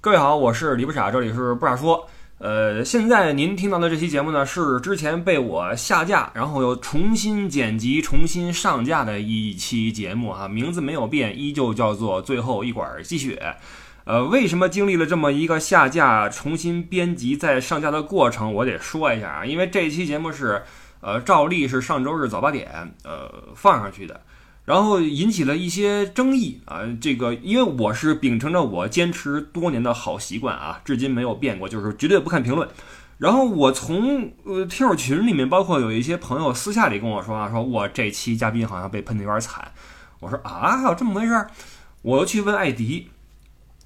各位好，我是李不傻，这里是不傻说。呃，现在您听到的这期节目呢，是之前被我下架，然后又重新剪辑、重新上架的一期节目哈，名字没有变，依旧叫做《最后一管鸡血》。呃，为什么经历了这么一个下架、重新编辑再上架的过程？我得说一下啊，因为这期节目是呃照例是上周日早八点呃放上去的。然后引起了一些争议啊，这个因为我是秉承着我坚持多年的好习惯啊，至今没有变过，就是绝对不看评论。然后我从呃听友群里面，包括有一些朋友私下里跟我说啊，说我这期嘉宾好像被喷的有点惨。我说啊，还有这么回事儿？我又去问艾迪。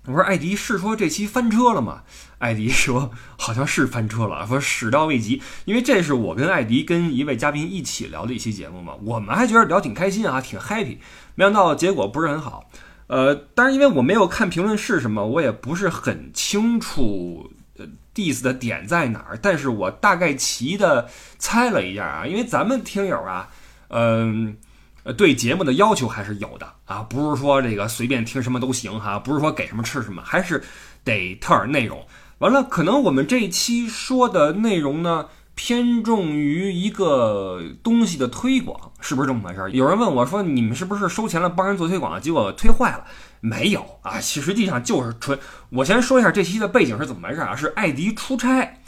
我说艾迪是说这期翻车了吗？艾迪说好像是翻车了，说始料未及，因为这是我跟艾迪跟一位嘉宾一起聊的一期节目嘛，我们还觉得聊挺开心啊，挺 happy，没想到结果不是很好。呃，当然因为我没有看评论是什么，我也不是很清楚呃 diss 的点在哪儿，但是我大概齐的猜了一下啊，因为咱们听友啊，嗯。呃对节目的要求还是有的啊，不是说这个随便听什么都行哈，不是说给什么吃什么，还是得特点内容。完了，可能我们这一期说的内容呢，偏重于一个东西的推广，是不是这么回事？有人问我说，你们是不是收钱了帮人做推广，结果推坏了？没有啊，其实际上就是纯。我先说一下这期的背景是怎么回事啊？是艾迪出差，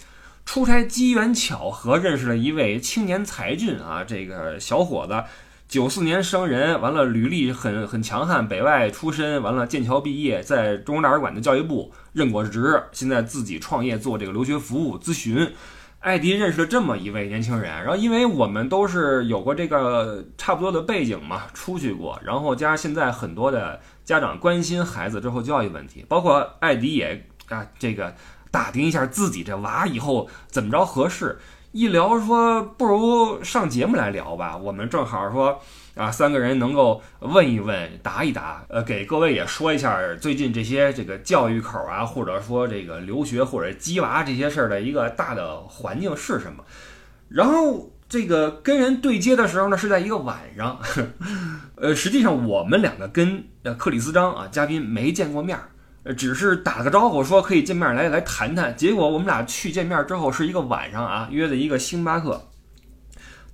出差机缘巧合认识了一位青年才俊啊，这个小伙子。九四年生人，完了履历很很强悍，北外出身，完了剑桥毕业，在中国大使馆的教育部任过职，现在自己创业做这个留学服务咨询。艾迪认识了这么一位年轻人，然后因为我们都是有过这个差不多的背景嘛，出去过，然后加上现在很多的家长关心孩子之后教育问题，包括艾迪也啊这个打听一下自己这娃以后怎么着合适。一聊说不如上节目来聊吧，我们正好说啊，三个人能够问一问、答一答，呃，给各位也说一下最近这些这个教育口啊，或者说这个留学或者鸡娃这些事儿的一个大的环境是什么。然后这个跟人对接的时候呢，是在一个晚上，呃，实际上我们两个跟呃克里斯张啊嘉宾没见过面儿。只是打个招呼，说可以见面来来谈谈。结果我们俩去见面之后是一个晚上啊，约的一个星巴克。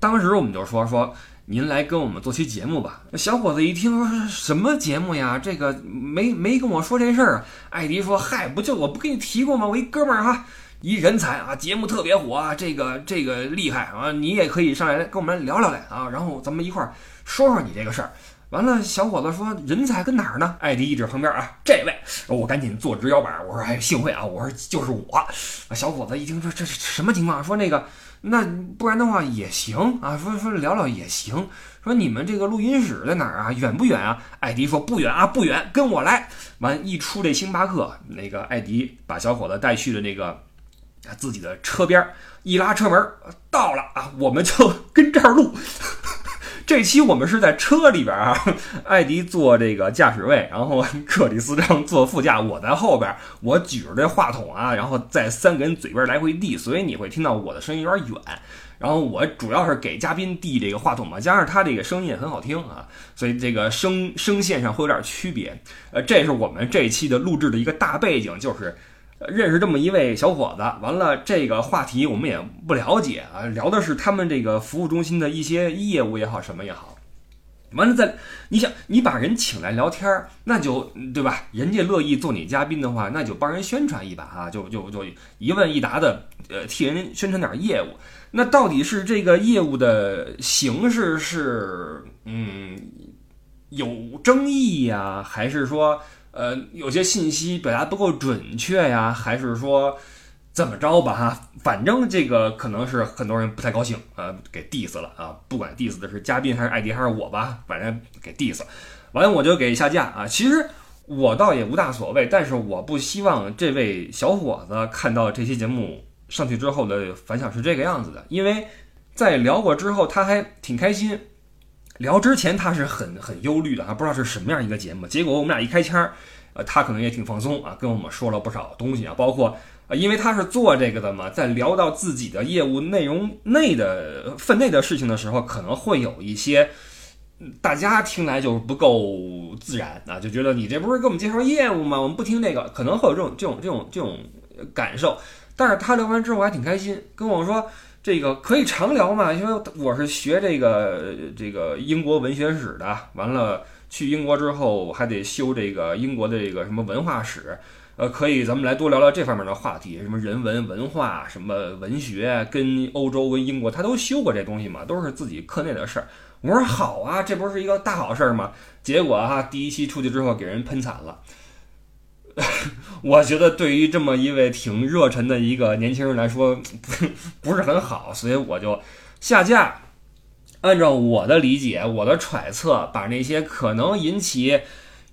当时我们就说说您来跟我们做期节目吧。小伙子一听说什么节目呀？这个没没跟我说这事儿。艾迪说：“嗨，不就我不跟你提过吗？我一哥们儿哈，一人才啊，节目特别火啊，这个这个厉害啊，你也可以上来跟我们聊聊来啊，然后咱们一块儿说说你这个事儿。”完了，小伙子说：“人才跟哪儿呢？”艾迪一指旁边啊，这位，我赶紧坐直腰板，我说：“哎，幸会啊！”我说：“就是我。”小伙子一听说这是什么情况，说：“那个，那不然的话也行啊，说说聊聊也行。说你们这个录音室在哪儿啊？远不远啊？”艾迪说：“不远啊，不远，跟我来。”完一出这星巴克，那个艾迪把小伙子带去了那个自己的车边，一拉车门，到了啊，我们就跟这儿录。这期我们是在车里边啊，艾迪坐这个驾驶位，然后克里斯张坐副驾，我在后边，我举着这话筒啊，然后在三个人嘴边来回递，所以你会听到我的声音有点远。然后我主要是给嘉宾递这个话筒嘛，加上他这个声音也很好听啊，所以这个声声线上会有点区别。呃，这是我们这一期的录制的一个大背景，就是。认识这么一位小伙子，完了这个话题我们也不了解啊，聊的是他们这个服务中心的一些业务也好，什么也好。完了再，你想你把人请来聊天，那就对吧？人家乐意做你嘉宾的话，那就帮人宣传一把啊，就就就一问一答的，呃，替人宣传点业务。那到底是这个业务的形式是嗯有争议呀，还是说？呃，有些信息表达不够准确呀，还是说怎么着吧哈？反正这个可能是很多人不太高兴呃，给 diss 了啊。不管 diss 的是嘉宾还是艾迪还是我吧，反正给 diss。完了我就给下架啊。其实我倒也无大所谓，但是我不希望这位小伙子看到这期节目上去之后的反响是这个样子的，因为在聊过之后他还挺开心。聊之前他是很很忧虑的啊，不知道是什么样一个节目。结果我们俩一开腔，呃，他可能也挺放松啊，跟我们说了不少东西啊，包括呃，因为他是做这个的嘛，在聊到自己的业务内容内的分内的事情的时候，可能会有一些大家听来就不够自然啊，就觉得你这不是给我们介绍业务吗？我们不听这个，可能会有这种这种这种这种感受。但是他聊完之后还挺开心，跟我说这个可以常聊嘛，因为我是学这个这个英国文学史的，完了去英国之后还得修这个英国的这个什么文化史，呃，可以咱们来多聊聊这方面的话题，什么人文文化、什么文学，跟欧洲跟英国他都修过这东西嘛，都是自己课内的事儿。我说好啊，这不是一个大好事儿吗？结果哈，第一期出去之后给人喷惨了。我觉得对于这么一位挺热忱的一个年轻人来说，不是很好，所以我就下架。按照我的理解，我的揣测，把那些可能引起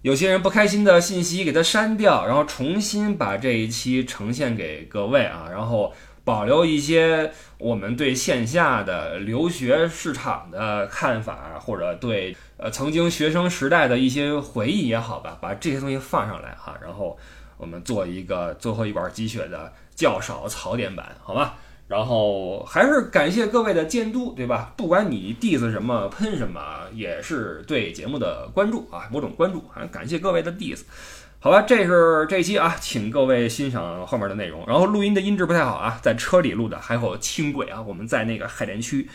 有些人不开心的信息给它删掉，然后重新把这一期呈现给各位啊，然后保留一些我们对线下的留学市场的看法，或者对。呃，曾经学生时代的一些回忆也好吧，把这些东西放上来哈，然后我们做一个最后一管积雪的较少槽点版，好吧？然后还是感谢各位的监督，对吧？不管你 diss 什么喷什么，也是对节目的关注啊，某种关注啊，感谢各位的 diss，好吧？这是这期啊，请各位欣赏后面的内容。然后录音的音质不太好啊，在车里录的，还有轻轨啊，我们在那个海淀区。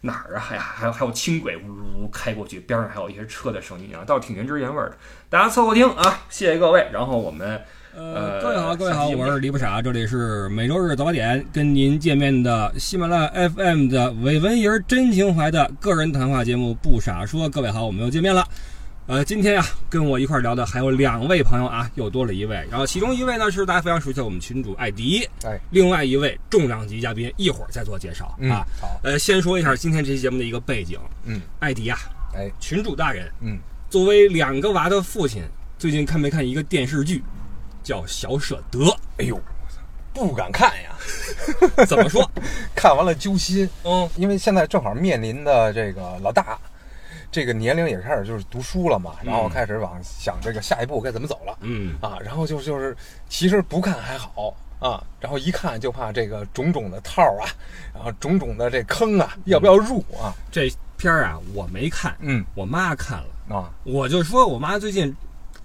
哪儿啊？还还有还有轻轨呜呜开过去，边上还有一些车的声音啊，倒是挺原汁原味的。大家凑合听啊，谢谢各位。然后我们呃，各位好，各位好，我是李不傻，这里是每周日早八点跟您见面的喜马拉雅 FM 的伪文人真情怀的个人谈话节目《不傻说》。各位好，我们又见面了。呃，今天呀，跟我一块聊的还有两位朋友啊，又多了一位。然后其中一位呢是大家非常熟悉的我们群主艾迪，哎，另外一位重量级嘉宾一会儿再做介绍啊。好，呃，先说一下今天这期节目的一个背景。嗯，艾迪呀，哎，群主大人，嗯，作为两个娃的父亲，最近看没看一个电视剧，叫《小舍得》？哎呦，不敢看呀。怎么说？看完了揪心。嗯，因为现在正好面临的这个老大。这个年龄也开始就是读书了嘛，然后开始往想这个下一步该怎么走了，嗯啊，然后就就是其实不看还好啊，然后一看就怕这个种种的套啊，然后种种的这坑啊，要不要入啊？这片儿啊我没看，嗯，我妈看了啊，我就说我妈最近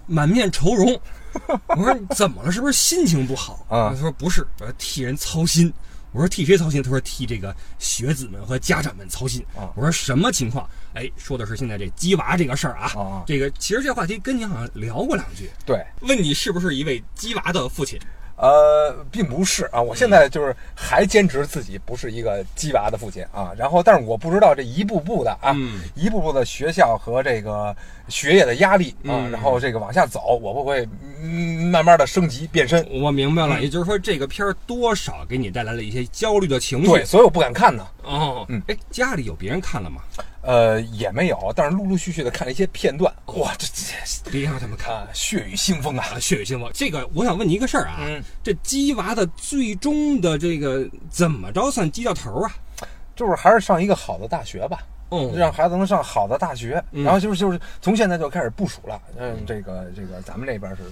满面愁容，我说怎么了？是不是心情不好啊？她说不是，我替人操心。我说替谁操心？他说替这个学子们和家长们操心。我说什么情况？哎，说的是现在这鸡娃这个事儿啊。这个其实这话题跟你好像聊过两句。对，问你是不是一位鸡娃的父亲？呃，并不是啊，我现在就是还坚持自己不是一个鸡娃的父亲啊。然后，但是我不知道这一步步的啊，一步步的学校和这个学业的压力啊，然后这个往下走，我不会慢慢的升级变身。我明白了，也就是说这个片儿多少给你带来了一些焦虑的情绪，对，所以我不敢看呢。哦，嗯，哎，家里有别人看了吗？呃，也没有，但是陆陆续续的看了一些片段，哇，这这别让他们看，血雨腥风啊，血雨腥风。这个我想问你一个事儿啊，这鸡娃的最终的这个怎么着算鸡到头啊？就是还是上一个好的大学吧，嗯，让孩子能上好的大学，然后就是就是从现在就开始部署了，嗯，这个这个咱们这边是。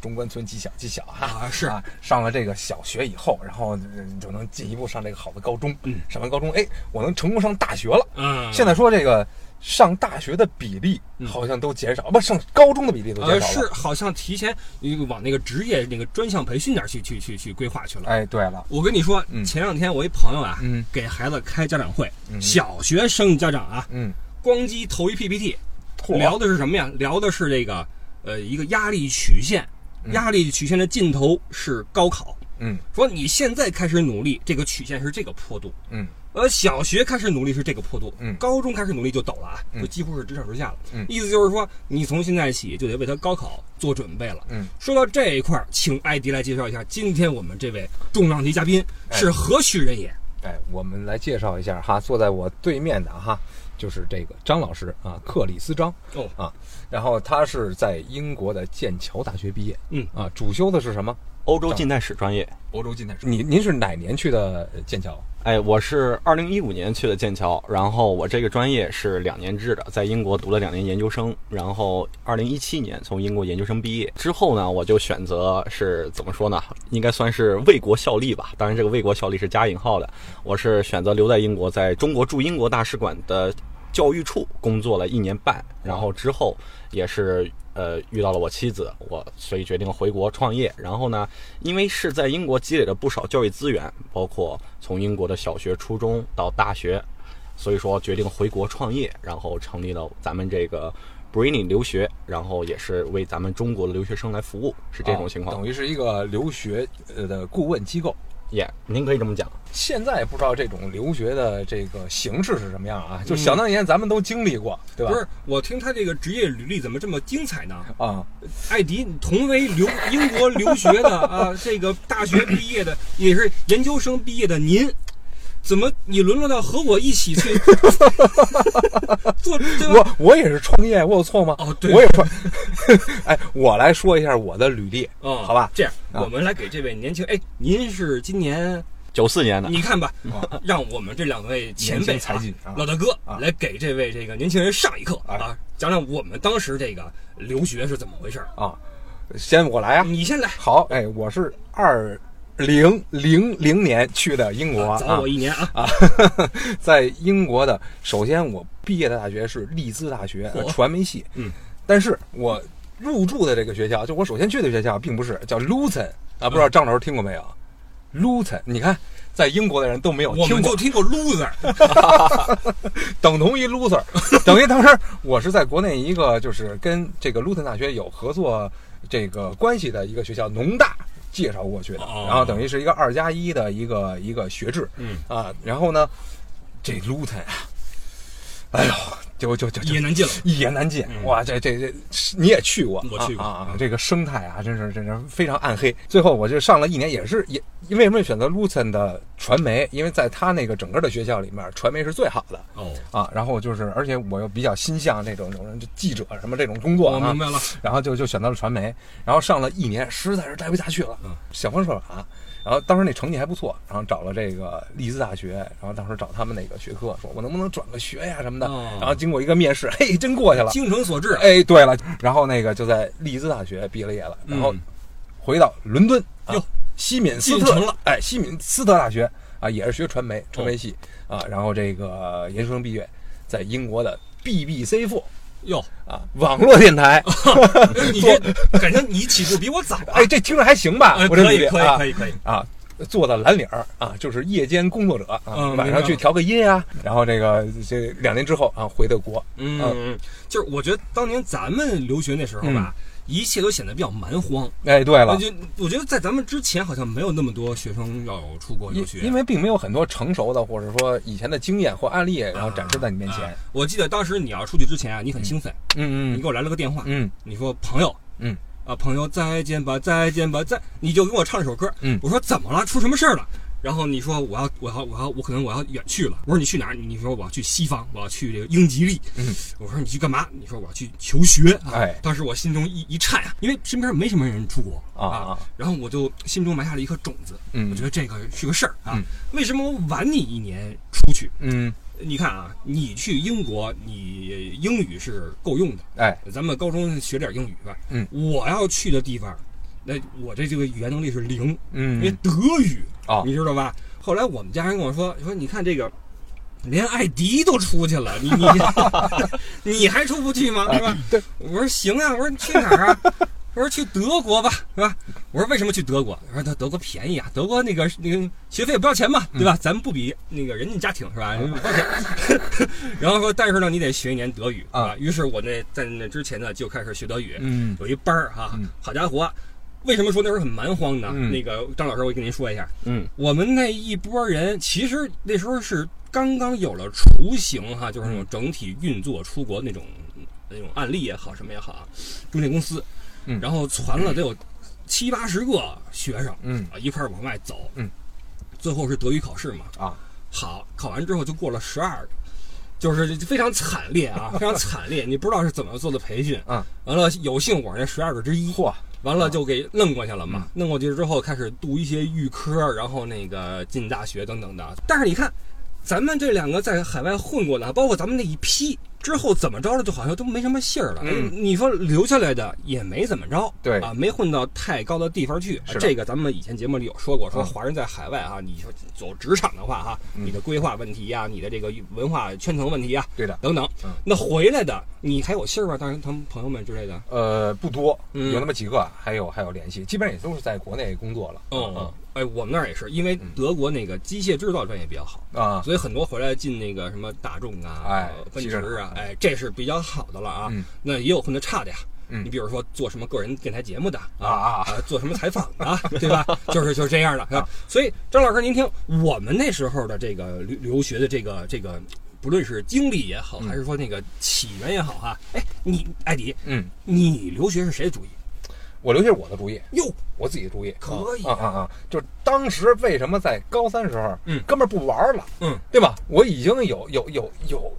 中关村技小技小啊，是啊，上了这个小学以后，然后就能进一步上这个好的高中。嗯，上完高中，哎，我能成功上大学了。嗯，现在说这个上大学的比例好像都减少，不上高中的比例都减少了。是，好像提前往那个职业那个专项培训点去去去去规划去了。哎，对了，我跟你说，前两天我一朋友啊，嗯，给孩子开家长会，小学生家长啊，嗯，咣叽投一 PPT，聊的是什么呀？聊的是这个呃一个压力曲线。压力曲线的尽头是高考，嗯，说你现在开始努力，这个曲线是这个坡度，嗯，呃，小学开始努力是这个坡度，嗯，高中开始努力就陡了啊，就几乎是直上直下了，嗯，意思就是说你从现在起就得为他高考做准备了，嗯，说到这一块，请艾迪来介绍一下今天我们这位重量级嘉宾是何许人也？哎，我们来介绍一下哈，坐在我对面的哈，就是这个张老师啊，克里斯张哦啊。然后他是在英国的剑桥大学毕业，嗯啊，主修的是什么？欧洲近代史专业。欧洲近代史。您您是哪年去的剑桥？哎，我是二零一五年去的剑桥，然后我这个专业是两年制的，在英国读了两年研究生，然后二零一七年从英国研究生毕业之后呢，我就选择是怎么说呢？应该算是为国效力吧。当然，这个为国效力是加引号的。我是选择留在英国，在中国驻英国大使馆的。教育处工作了一年半，然后之后也是呃遇到了我妻子，我所以决定回国创业。然后呢，因为是在英国积累了不少教育资源，包括从英国的小学、初中到大学，所以说决定回国创业，然后成立了咱们这个 Brainy 留学，然后也是为咱们中国的留学生来服务，是这种情况。啊等于是一个留学呃的顾问机构。耶您可以这么讲。现在不知道这种留学的这个形式是什么样啊？就想当年咱们都经历过，对吧？不是，我听他这个职业履历怎么这么精彩呢？啊，艾迪同为留英国留学的啊，这个大学毕业的，也是研究生毕业的您，怎么你沦落到和我一起去 做？我我也是创业，我有错吗？哦对我也创。哎，我来说一下我的履历，哦，好吧？这样，啊我们来给这位年轻，哎，您是今年，九四年的，你看吧，让我们这两位前辈才俊啊老大哥啊来给这位这个年轻人上一课哎啊，讲讲我们当时这个留学是怎么回事。啊，先我来啊。你先来，好，哎，我是二零零零年去的英国早我一年啊，啊，在英国的，首先我毕业的大学是利兹大学传媒系，嗯，但是我入住的这个学校，就我首先去的学校，并不是叫 Luton 啊，不知道张老师听过没有？Luton，你看，在英国的人都没有听过们就听过 loser，等同于 loser，等于当时我是在国内一个就是跟这个 Luton 大学有合作这个关系的一个学校农大介绍过去的，哦。然后等于是一个二加一的一个一个学制，嗯。啊，然后呢，这 Luton 啊，哎呦，就就就就一言难尽了。一言难尽，嗯哇，这这这你也去过，我去过啊啊，这个生态啊，真是真是非常暗黑。最后我就上了一年，也是也为什么选择 Luton 的传媒？因为在他那个整个的学校里面，传媒是最好的。哦，啊，然后就是，而且我又比较心向那种这种就记者什么这种工作啊我明，白了。然后就就选择了传媒，然后上了一年，实在是待不下去了嗯，想方设法，然后当时那成绩还不错，然后找了这个利兹大学，然后当时找他们那个学科，说我能不能转个学呀什么的，哦。然后经过一个面试，嘿，真过去了，精诚所至，哎，对了，然后那个就在利兹大学毕了业了，然后嗯回到伦敦，啊。哟，西敏斯特进了，哎，西敏斯特大学啊，也是学传媒，传媒系啊，然后这个研究生毕业，在英国的 BBC Four 哟，啊，网络电台，你这感觉你起步比我早啊！哎，这听着还行吧？哎我这可以可以可以可以，啊，做的蓝领儿啊，就是夜间工作者啊，嗯晚上去调个音啊，然后这个这两年之后啊，回的国，嗯，嗯就是我觉得当年咱们留学那时候吧，一切都显得比较蛮荒。哎，对了我。就我觉得在咱们之前好像没有那么多学生要出国留学，因因为并没有很多成熟的，或者说以前的经验或案例，然后展示在你面前啊。我记得当时你要出去之前啊，你很兴奋，嗯嗯你给我来了个电话，嗯你说朋友，嗯啊朋友再见吧再见吧再，你就给我唱一首歌，嗯我说怎么了？出什么事儿了？然后你说我要我要我要我可能我要远去了。我说你去哪儿？你说我要去西方，我要去这个英吉利。嗯，我说你去干嘛？你说我要去求学。啊、哎当时我心中一一颤啊，因为身边没什么人出国啊啊然后我就心中埋下了一颗种子。嗯我觉得这个是个事儿啊。嗯为什么我晚你一年出去？嗯，你看啊，你去英国，你英语是够用的。哎，咱们高中学点英语吧。嗯，我要去的地方，那我这这个语言能力是零，嗯因为嗯德语，啊你知道吧？后来我们家人跟我说，说你看这个，连艾迪都出去了，你你 你还出不去吗？是吧？对，我说行啊，我说你去哪儿啊？我说去德国吧，是吧？我说为什么去德国？我说德德国便宜啊，德国那个那个学费也不要钱嘛，对吧？咱们不比那个人家家庭是吧？不要钱。然后说，但是呢，你得学一年德语啊于是我那在那之前呢就开始学德语，嗯有一班儿哈嗯，好家伙！为什么说那时候很蛮荒呢？嗯。那个张老师，我跟您说一下，嗯。我们那一波人其实那时候是刚刚有了雏形哈，就是那种整体运作出国那种那种案例也好，什么也好啊，中介公司，嗯。然后传了得有七八十个学生嗯。啊一块儿往外走，嗯，最后是德语考试嘛，啊，好，考完之后就过了十二个。就是非常惨烈啊，非常惨烈，你不知道是怎么做的培训。啊。完了，有幸我是那十二个之一，嚯，完了就给弄过去了嘛。嗯弄过去之后开始读一些预科，然后那个进大学等等的。但是你看，咱们这两个在海外混过的，包括咱们那一批之后怎么着了，就好像都没什么信儿了。嗯。你说留下来的也没怎么着，对。啊，没混到太高的地方去。是。这个咱们以前节目里有说过，说嗯华人在海外啊，你说走职场的话哈，嗯。你的规划问题呀，你的这个文化圈层问题呀，对的，等等。嗯，那回来的你还有信儿吗？当然，他们朋友们之类的。呃，不多，嗯。有那么几个，还有还有联系，基本上也都是在国内工作了。哦，哎，我们那儿也是，因为嗯德国那个机械制造专业比较好，啊，所以很多回来进那个什么大众啊、哎奔驰啊，哎，这是比较好的了啊。嗯那也有混的差的呀。嗯你比如说做什么个人电台节目的啊啊做什么采访的啊，对吧？就是就是这样的啊。所以张老师，您听我们那时候的这个留留学的这个这个，不论是经历也好，嗯还是说那个起源也好哈，哎，你艾迪，嗯，你留学是谁的主意？我留下我的主意，哟，我自己的主意，可以啊啊啊！就是当时为什么在高三时候，嗯哥们儿不玩了，嗯，对吧？我已经有有有有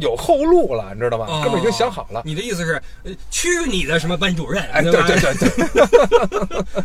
有后路了，你知道吗？哦哥们儿已经想好了。你的意思是，呃去你的什么班主任？哎，对对对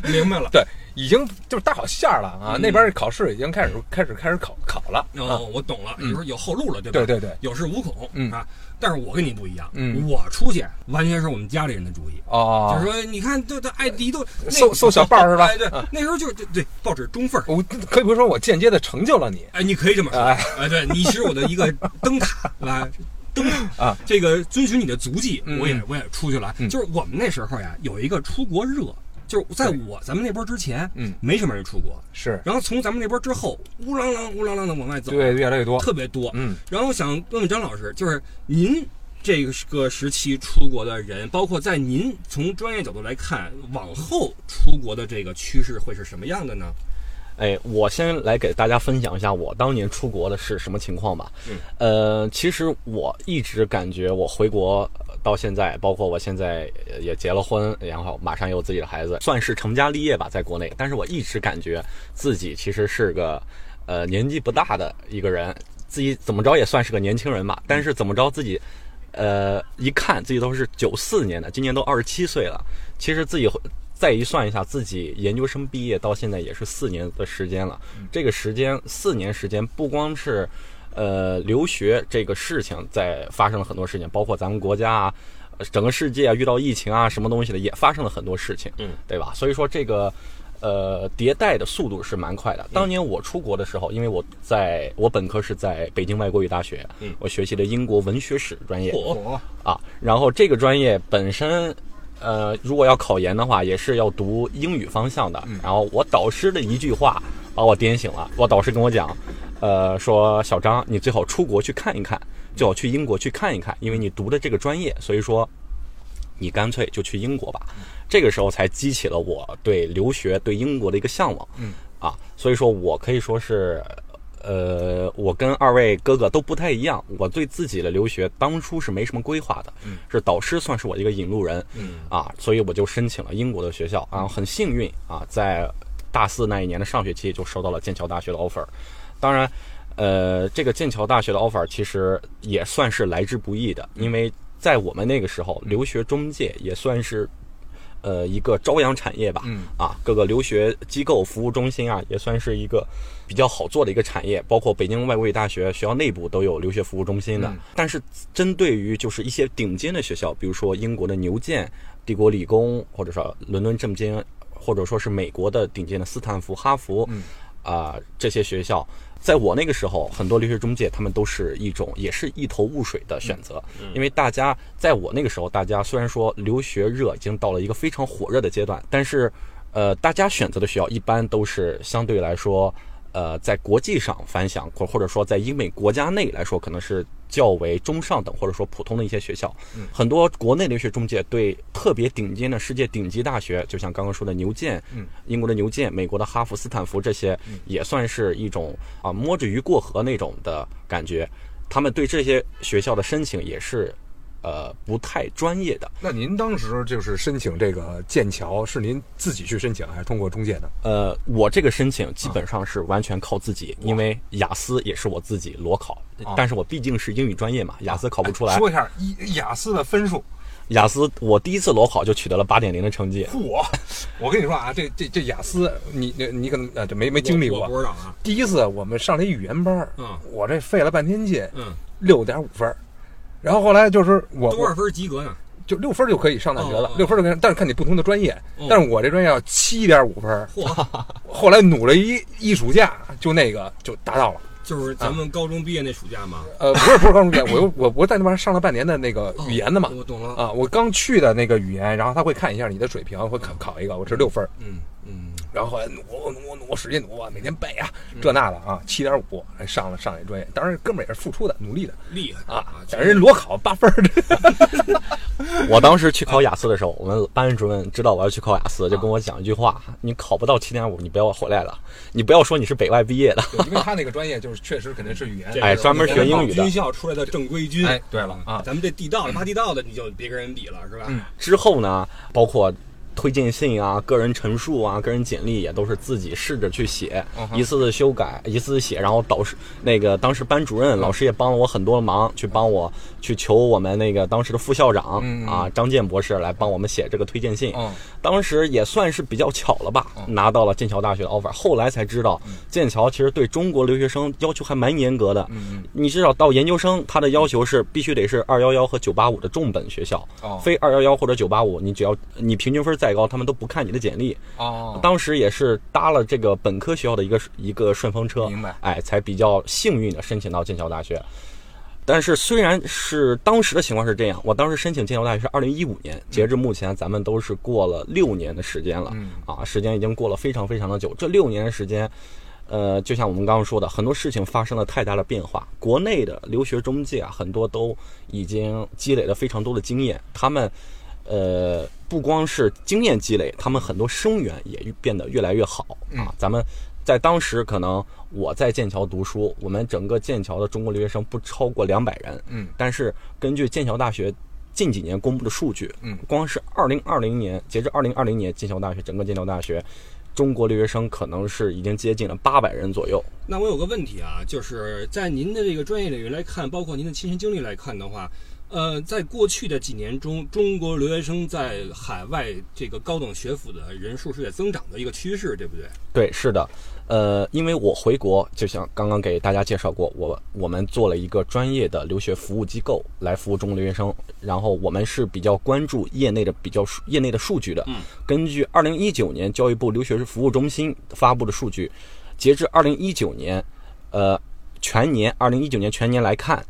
对 明白了。对，已经就是搭好线了啊！嗯。那边考试已经开始开始开始考考了啊！哦，我懂了，嗯。就是有后路了，对吧？对对对，有恃无恐，嗯。啊。但是我跟你不一样，嗯。我出去完全是我们家里人的主意，哦，就是说，你看，这这艾迪都那搜搜小报是吧？哎，对，那时候就对对，报纸中份儿。我可以不是说我间接的成就了你。哎，你可以这么说，哎。哎，对，你是我的一个灯塔，啊，灯塔。啊，这个遵循你的足迹，嗯我也我也出去了。嗯。就是我们那时候呀，有一个出国热，就是在我咱们那波之前，嗯没什么人出国，是然后从咱们那波之后，乌啷啷乌啷啷的往外走，对越来越多，特别多。嗯然后想问问张老师，就是您这个时期出国的人，包括在您从专业角度来看，往后出国的这个趋势会是什么样的呢？哎，我先来给大家分享一下我当年出国的是什么情况吧。嗯，呃，其实我一直感觉我回国呃到现在，包括我现在呃也结了婚，然后马上有自己的孩子，算是成家立业吧，在国内。但是我一直感觉自己其实是个呃年纪不大的一个人，自己怎么着也算是个年轻人吧。但是怎么着自己。呃，一看自己都是九四年的，今年都二十七岁了。其实自己再一算一下，自己研究生毕业到现在也是四年的时间了。这个时间四年时间，不光是呃留学这个事情在发生了很多事情，包括咱们国家啊、呃整个世界啊遇到疫情啊什么东西的，也发生了很多事情，嗯，对吧？所以说这个。呃，迭代的速度是蛮快的。当年我出国的时候，因为我在我本科是在北京外国语大学，嗯我学习的英国文学史专业，啊，然后这个专业本身，呃，如果要考研的话，也是要读英语方向的。然后我导师的一句话把我点醒了，我导师跟我讲，呃，说小张，你最好出国去看一看，最好去英国去看一看，因为你读的这个专业，所以说你干脆就去英国吧。这个时候才激起了我对留学、对英国的一个向往。嗯，啊，所以说我可以说是。呃，我跟二位哥哥都不太一样，我对自己的留学当初是没什么规划的，嗯，是导师算是我一个引路人，嗯。啊，所以我就申请了英国的学校，啊，很幸运啊，在大四那一年的上学期就收到了剑桥大学的 offer，当然，呃，这个剑桥大学的 offer 其实也算是来之不易的，因为在我们那个时候，留学中介也算是。呃，一个朝阳产业吧，嗯。啊，各个留学机构、服务中心啊，也算是一个比较好做的一个产业。包括北京外国语大学学校内部都有留学服务中心的。嗯但是针对于就是一些顶尖的学校，比如说英国的牛剑、帝国理工，或者说伦敦政经，或者说是美国的顶尖的斯坦福、哈佛，嗯啊、这些学校，在我那个时候，很多留学中介他们都是一种也是一头雾水的选择，因为大家在我那个时候，大家虽然说留学热已经到了一个非常火热的阶段，但是，呃，大家选择的学校一般都是相对来说。呃，在国际上反响，或或者说在英美国家内来说，可能是较为中上等或者说普通的一些学校。嗯很多国内留学中介对特别顶尖的世界顶级大学，就像刚刚说的牛剑，嗯，英国的牛剑、美国的哈佛、斯坦福这些，也算是一种啊摸着鱼过河那种的感觉。他们对这些学校的申请也是，呃，不太专业的。那您当时就是申请这个剑桥，是您自己去申请，还是通过中介的？呃，我这个申请基本上是完全靠自己，因为雅思也是我自己裸考，但是我毕竟是英语专业嘛，雅思考不出来。说一下一雅思的分数。雅思我第一次裸考就取得了八点零的成绩。嚯！我跟你说啊，这这这雅思，你你你可能呃这没没经历过我我。不知道啊。第一次我们上了一语言班嗯我这费了半天劲，嗯，六点五分儿，然后后来就是我多少分及格呢？就六分就可以上大学了哦，六分就可以，但是看你不同的专业。哦但是我这专业要七点五分，嚯，后来努了一一暑假，就那个就达到了。就是咱们高中毕业那暑假吗？呃，不是不是高中毕业，我又我我在那边上了半年的那个语言的嘛。哦我懂了。啊，我刚去的那个语言，然后他会看一下你的水平，会考考一个，我是六分，嗯嗯，然后后来努努努，使劲努啊，每天背啊，这那的啊，七点五，还上了上一专业，当然哥们儿也是付出的，努力的。厉害啊，这但人裸考八分儿，我当时去考雅思的时候，我们班主任知道我要去考雅思，就跟我讲一句话：你考不到七点五，你不要回来了，你不要说你是北外毕业的。因为他那个专业就是确实肯定是语言，这个哎专门学英语的。军校出来的正规军。哎对了啊咱们这地道的挖地道的，你就别跟人比了，是吧？嗯。之后呢，包括推荐信啊、个人陈述啊、个人简历也都是自己试着去写，嗯一次次修改，一次次写，然后导师那个当时班主任老师也帮了我很多忙，去帮我去求我们那个当时的副校长啊张健博士来帮我们写这个推荐信。嗯当时也算是比较巧了吧，拿到了剑桥大学的 offer。后来才知道，剑桥其实对中国留学生要求还蛮严格的。嗯你至少到研究生，他的要求是必须得是二幺幺和九八五的重本学校，哦非二幺幺或者九八五，你只要你平均分再高，他们都不看你的简历。哦，当时也是搭了这个本科学校的一个一个顺风车，明白哎，才比较幸运的申请到剑桥大学。但是虽然是当时的情况是这样，我当时申请剑桥大学是二零一五年，截至目前咱们都是过了六年的时间了，嗯啊，时间已经过了非常非常的久。这六年的时间，呃，就像我们刚刚说的，很多事情发生了太大的变化。国内的留学中介啊，很多都已经积累了非常多的经验，他们。呃，不光是经验积累，他们很多生源也变得越来越好啊。咱们在当时可能我在剑桥读书，我们整个剑桥的中国留学生不超过两百人，嗯，但是根据剑桥大学近几年公布的数据，嗯，光是二零二零年，截至二零二零年，剑桥大学整个剑桥大学中国留学生可能是已经接近了八百人左右。那我有个问题啊，就是在您的这个专业领域来看，包括您的亲身经历来看的话，呃，在过去的几年中，中国留学生在海外这个高等学府的人数是在增长的一个趋势，对不对？对，是的，呃，因为我回国，就像刚刚给大家介绍过，我我们做了一个专业的留学服务机构来服务中国留学生，然后我们是比较关注业内的比较业内的数据的。嗯，根据二零一九年教育部留学服务中心发布的数据，截至二零一九年，呃，全年二零一九年全年来看。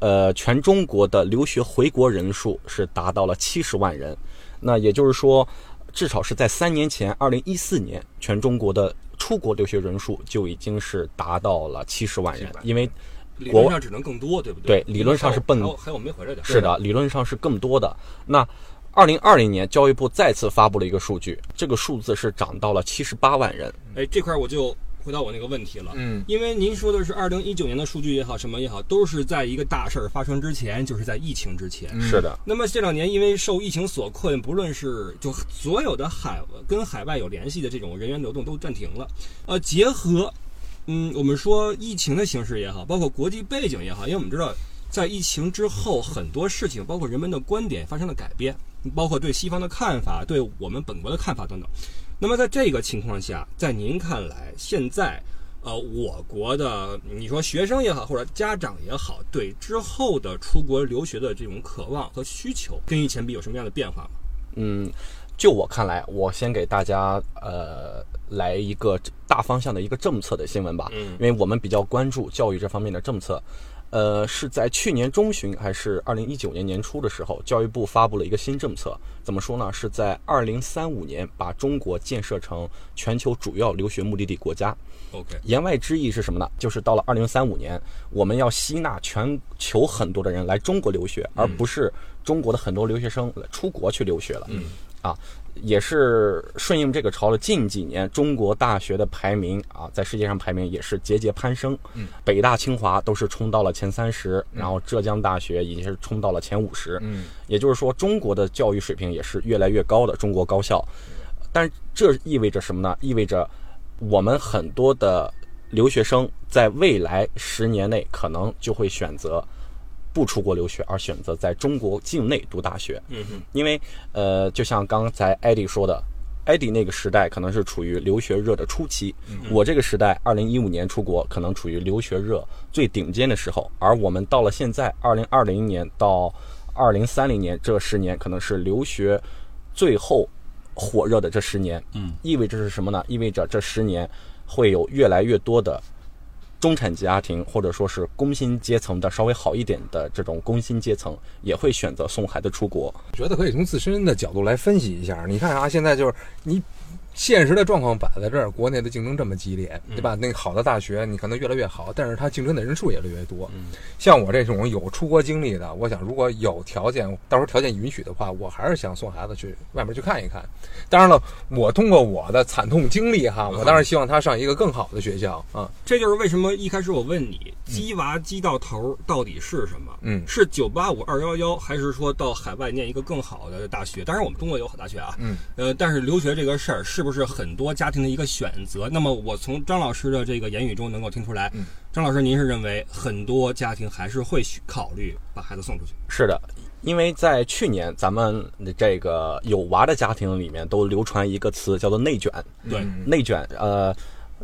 呃，全中国的留学回国人数是达到了七十万人，那也就是说，至少是在三年前，二零一四年，全中国的出国留学人数就已经是达到了七十万人700，因为理论上只能更多，对不对？对理论上是奔还有还有没回来的。是的，理论上是更多的。那二零二零年，教育部再次发布了一个数据，这个数字是涨到了七十八万人。哎，这块儿我就回到我那个问题了。嗯因为您说的是二零一九年的数据也好，什么也好，都是在一个大事儿发生之前，就是在疫情之前。是的，那么这两年因为受疫情所困，不论是就所有的海跟海外有联系的这种人员流动都暂停了。呃，结合嗯我们说疫情的形势也好，包括国际背景也好，因为我们知道在疫情之后很多事情，包括人们的观点发生了改变，包括对西方的看法，对我们本国的看法等等。那么在这个情况下，在您看来，现在呃，我国的你说学生也好，或者家长也好，对之后的出国留学的这种渴望和需求，跟以前比有什么样的变化吗？嗯，就我看来，我先给大家呃来一个大方向的一个政策的新闻吧，嗯因为我们比较关注教育这方面的政策。呃，是在去年中旬还是二零一九年年初的时候，教育部发布了一个新政策。怎么说呢？是在二零三五年把中国建设成全球主要留学目的地国家。OK，言外之意是什么呢？就是到了二零三五年，我们要吸纳全球很多的人来中国留学，而不是中国的很多留学生出国去留学了。嗯，啊，也是顺应这个潮流，近几年中国大学的排名啊，在世界上排名也是节节攀升。嗯，北大、清华都是冲到了前三十，然后浙江大学已经是冲到了前五十。嗯，也就是说，中国的教育水平也是越来越高的。中国高校，但是这意味着什么呢？意味着我们很多的留学生在未来十年内可能就会选择不出国留学，而选择在中国境内读大学。嗯哼，因为呃，就像刚才艾迪说的，艾迪那个时代可能是处于留学热的初期，我这个时代二零一五年出国，可能处于留学热最顶尖的时候，而我们到了现在二零二零年到二零三零年这十年，可能是留学最后火热的这十年。嗯，意味着是什么呢？意味着这十年会有越来越多的中产家庭，或者说是工薪阶层的稍微好一点的这种工薪阶层，也会选择送孩子出国。觉得可以从自身的角度来分析一下。你看啊，现在就是你现实的状况摆在这儿，国内的竞争这么激烈，对吧？那个好的大学你可能越来越好，但是它竞争的人数也越来越多。像我这种有出国经历的，我想如果有条件，到时候条件允许的话，我还是想送孩子去外面去看一看。当然了，我通过我的惨痛经历哈，我当然希望他上一个更好的学校啊。这就是为什么一开始我问你，鸡娃鸡到头到底是什么？嗯是九八五二幺幺，还是说到海外念一个更好的大学？当然，我们中国有好大学啊。嗯，呃，但是留学这个事儿是不是很多家庭的一个选择？那么我从张老师的这个言语中能够听出来，嗯张老师您是认为很多家庭还是会考虑把孩子送出去？是的，因为在去年咱们这个有娃的家庭里面都流传一个词叫做内卷。对，嗯内卷，呃，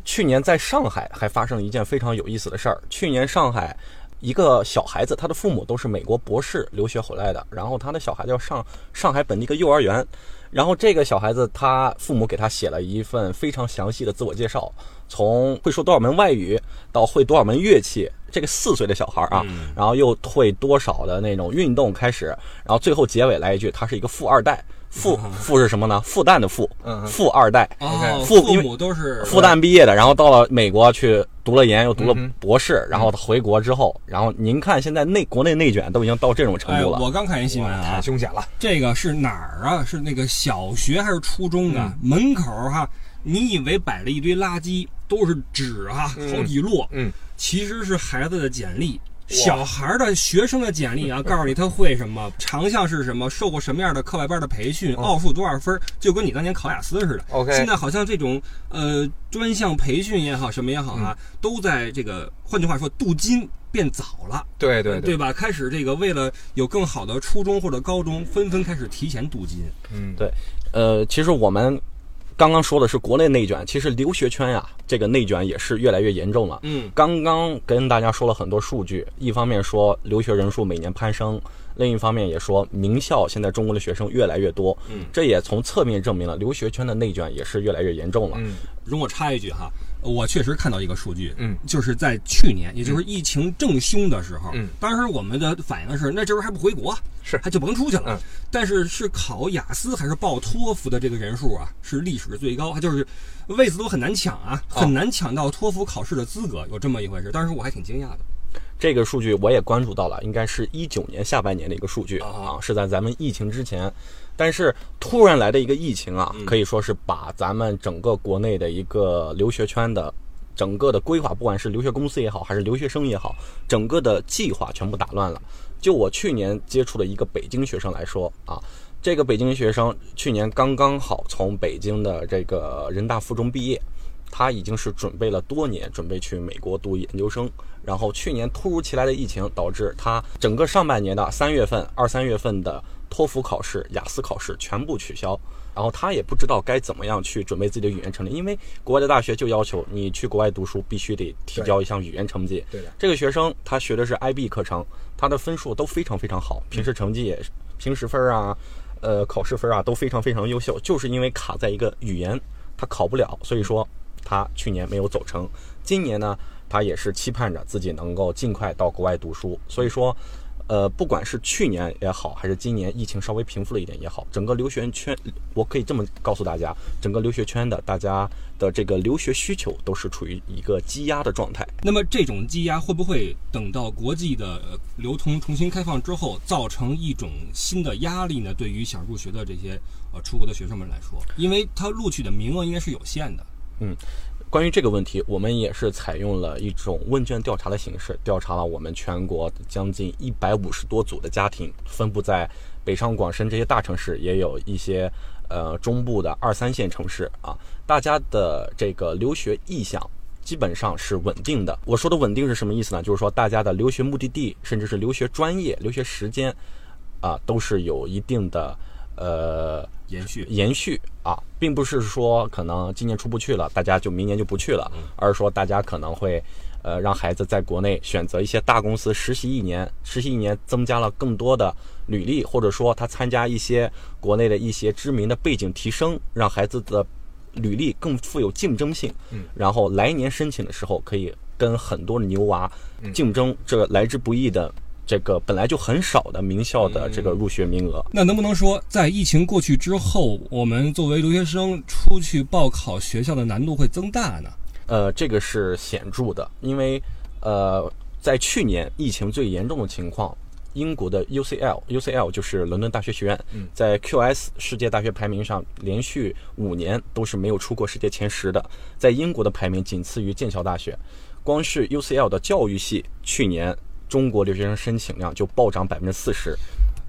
去年在上海还发生了一件非常有意思的事儿。去年上海一个小孩子，他的父母都是美国博士留学回来的，然后他的小孩子要上上海本地一个幼儿园，然后这个小孩子他父母给他写了一份非常详细的自我介绍，从会说多少门外语到会多少门乐器。这个四岁的小孩啊，然后又会多少的那种运动开始，然后最后结尾来一句，他是一个富二代。富富是什么呢？复旦的复，嗯富二代。哦，父母都是复旦毕业的，然后到了美国去读了研，又读了博士，然后回国之后，然后您看现在内国内内卷都已经到这种程哎，度了。我刚看一新闻啊太，凶险了。这个是哪儿啊？是那个小学还是初中啊？门口哈，你以为摆了一堆垃圾，都是纸啊，好几摞，嗯，其实是孩子的简历。小孩的学生的简历啊，告诉你他会什么，长项是什么，受过什么样的课外班的培训，奥数多少分，就跟你当年考雅思似的。OK 现在好像这种呃专项培训也好，什么也好啊，都在这个，换句话说，镀金变早了。对对对，吧？开始这个为了有更好的初中或者高中，纷纷开始提前镀金。嗯，对呃，其实我们刚刚说的是国内内卷，其实留学圈呀，这个内卷也是越来越严重了。嗯，刚刚跟大家说了很多数据，一方面说留学人数每年攀升，另一方面也说名校现在中国的学生越来越多。嗯，这也从侧面证明了留学圈的内卷也是越来越严重了。嗯容我插一句哈，我确实看到一个数据，嗯，就是在去年，也就是疫情正凶的时候，嗯，当时我们的反应是，那这时候还不回国，是还就甭出去了。嗯，但是是考雅思还是报托福的这个人数啊，是历史最高，就是位子都很难抢啊，哦很难抢到托福考试的资格，有这么一回事。当时我还挺惊讶的。这个数据我也关注到了，应该是一九年下半年的一个数据啊啊，是在咱们疫情之前。但是突然来的一个疫情啊，可以说是把咱们整个国内的一个留学圈的整个的规划，不管是留学公司也好，还是留学生也好，整个的计划全部打乱了。就我去年接触的一个北京学生来说啊，这个北京学生去年刚刚好从北京的这个人大附中毕业，他已经是准备了多年，准备去美国读研究生。然后去年突如其来的疫情导致他整个上半年的三月份、二三月份的托福考试、雅思考试全部取消。然后他也不知道该怎么样去准备自己的语言成绩，因为国外的大学就要求你去国外读书必须得提交一项语言成绩。对的这个学生他学的是 IB 课程，他的分数都非常非常好，平时成绩也平时分啊，呃考试分啊都非常非常优秀，就是因为卡在一个语言他考不了，所以说他去年没有走成。今年呢，他也是期盼着自己能够尽快到国外读书，所以说。呃，不管是去年也好，还是今年疫情稍微平复了一点也好，整个留学圈，我可以这么告诉大家，整个留学圈的大家的这个留学需求都是处于一个积压的状态。那么这种积压会不会等到国际的呃流通重新开放之后，造成一种新的压力呢？对于想入学的这些呃出国的学生们来说，因为他录取的名额应该是有限的。关于这个问题，我们也是采用了一种问卷调查的形式，调查了我们全国将近一百五十多组的家庭，分布在北上广深这些大城市，也有一些呃中部的二三线城市啊。大家的这个留学意向基本上是稳定的。我说的稳定是什么意思呢？就是说大家的留学目的地，甚至是留学专业、留学时间啊，都是有一定的呃延续。延续啊，并不是说可能今年出不去了，大家就明年就不去了，而是说大家可能会呃让孩子在国内选择一些大公司实习一年，实习一年增加了更多的履历，或者说他参加一些国内的一些知名的背景提升，让孩子的履历更富有竞争性。嗯，然后来年申请的时候可以跟很多的牛娃竞争这个来之不易的这个本来就很少的名校的这个入学名额。那能不能说，在疫情过去之后，我们作为留学生出去报考学校的难度会增大呢？呃，这个是显著的，因为呃，在去年疫情最严重的情况，英国的 UCL，UCL 就是伦敦大学学院，在 QS 世界大学排名上连续五年都是没有出过世界前十的，在英国的排名仅次于剑桥大学。光是 UCL 的教育系，去年中国留学生申请量就暴涨百分之四十。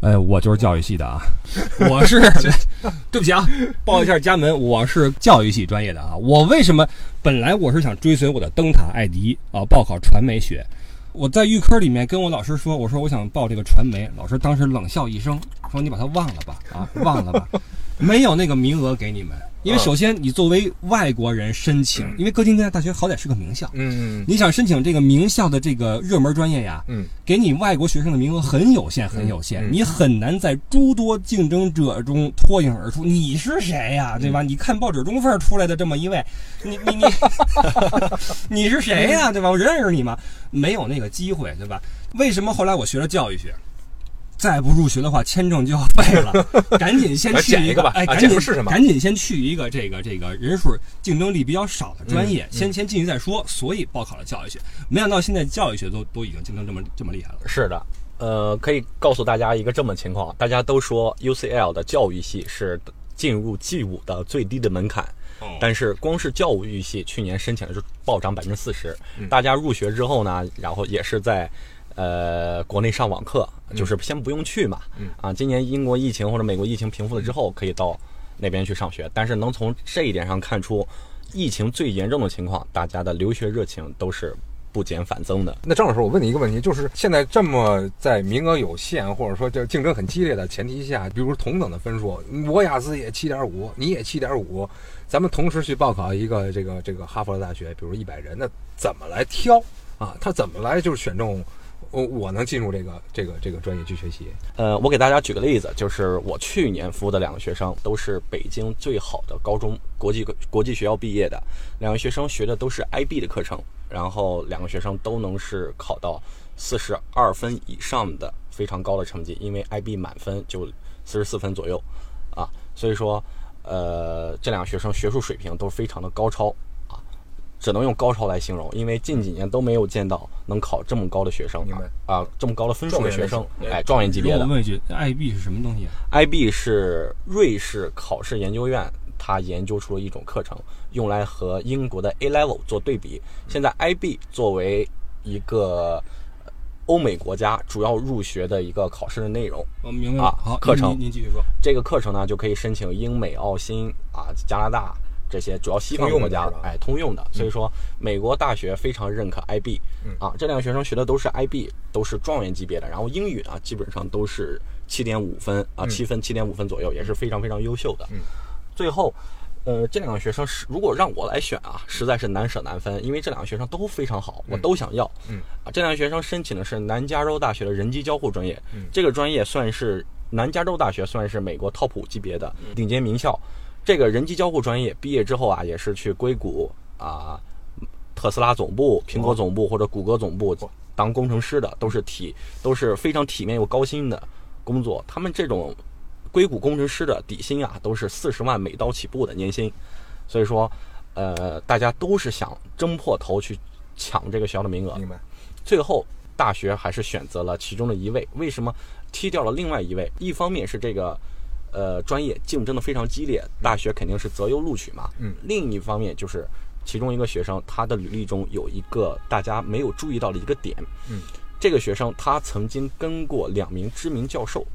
哎，我就是教育系的啊，我是 对不起啊，报一下家门，我是教育系专业的啊。我为什么本来我是想追随我的灯塔艾迪啊，报考传媒学。我在预科里面跟我老师说，我说我想报这个传媒，老师当时冷笑一声，说你把它忘了吧，啊，忘了吧，没有那个名额给你们。因为首先你作为外国人申请，因为哥廷根大学好歹是个名校，嗯你想申请这个名校的这个热门专业呀，嗯，给你外国学生的名额很有限，很有限，嗯你很难在诸多竞争者中脱颖而出。你是谁呀，对吧？你看报纸中缝出来的这么一位，你你你，你是谁呀，对吧？我认识你吗？没有那个机会，对吧？为什么后来我学了教育学？再不入学的话，签证就要废了。赶紧先来去捡一个吧赶紧是什么赶紧先去一个这个这个人数竞争力比较少的专业，嗯先先进去再说。所以报考了教育学，没想到现在教育学都都已经竞争这么这么厉害了。是的，呃，可以告诉大家一个这么情况，大家都说 UCL 的教育系是进入 G 五的最低的门槛，但是光是教育系去年申请的是暴涨百分之四十，大家入学之后呢，然后也是在。呃，国内上网课就是先不用去嘛，啊，今年英国疫情或者美国疫情平复了之后，可以到那边去上学。但是能从这一点上看出，疫情最严重的情况，大家的留学热情都是不减反增的。那张老师，我问你一个问题，就是现在这么在名额有限或者说就竞争很激烈的前提下，比如同等的分数，我雅思也七点五，你也七点五，咱们同时去报考一个这个这个哈佛大学，比如一百人，那怎么来挑啊？他怎么来就是选中我我能进入这个这个这个专业去学习？呃，我给大家举个例子，就是我去年服务的两个学生都是北京最好的高中国际国际学校毕业的，两个学生学的都是 IB 的课程，然后两个学生都能是考到四十二分以上的非常高的成绩，因为 IB 满分就四十四分左右啊，所以说呃这两个学生学术水平都非常的高超，只能用高超来形容，因为近几年都没有见到能考这么高的学生啊啊，这么高的分数的学生哎，状元级别的我。问一句，IB 是什么东西啊？IB 是瑞士考试研究院，它研究出了一种课程，用来和英国的 A Level 做对比。现在 IB 作为一个呃欧美国家主要入学的一个考试的内容，我明白了。啊好，课程您继续说。这个课程呢就可以申请英美澳新啊加拿大这些主要西方用国家的哎通用的，所以说美国大学非常认可 IB，啊这两个学生学的都是 IB，都是状元级别的，然后英语呢基本上都是七点五分啊七分七点五分左右，也是非常非常优秀的。最后。呃，这两个学生是如果让我来选啊，实在是难舍难分，因为这两个学生都非常好，我都想要。嗯。啊，这两个学生申请的是南加州大学的人机交互专业，这个专业算是南加州大学算是美国 top 五级别的顶尖名校。这个人机交互专业毕业之后啊，也是去硅谷啊、特斯拉总部、苹果总部或者谷歌总部当工程师的，都是体都是非常体面又高薪的工作。他们这种硅谷工程师的底薪啊，都是四十万美刀起步的年薪。所以说，呃，大家都是想争破头去抢这个学校的名额。明白？最后大学还是选择了其中的一位，为什么踢掉了另外一位？一方面是这个呃专业竞争的非常激烈，大学肯定是择优录取嘛。嗯。另一方面就是其中一个学生他的履历中有一个大家没有注意到的一个点。嗯。这个学生他曾经跟过两名知名教授，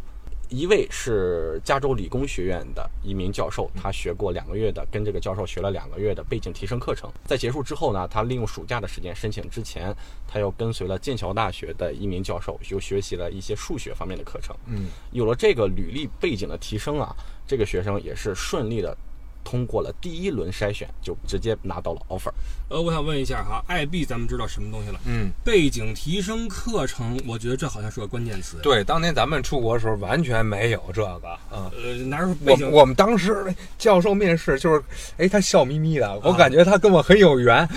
一位是加州理工学院的一名教授，他学过两个月的，跟这个教授学了两个月的背景提升课程。在结束之后呢，他利用暑假的时间申请之前，他又跟随了剑桥大学的一名教授，又学习了一些数学方面的课程。嗯，有了这个履历背景的提升啊，这个学生也是顺利的。通过了第一轮筛选，就直接拿到了 offer。呃，我想问一下哈，IB 咱们知道什么东西了？嗯，背景提升课程，我觉得这好像是个关键词。对，当年咱们出国的时候完全没有这个。嗯，呃，哪有我我们当时教授面试就是，哎，他笑眯眯的，我感觉他跟我很有缘。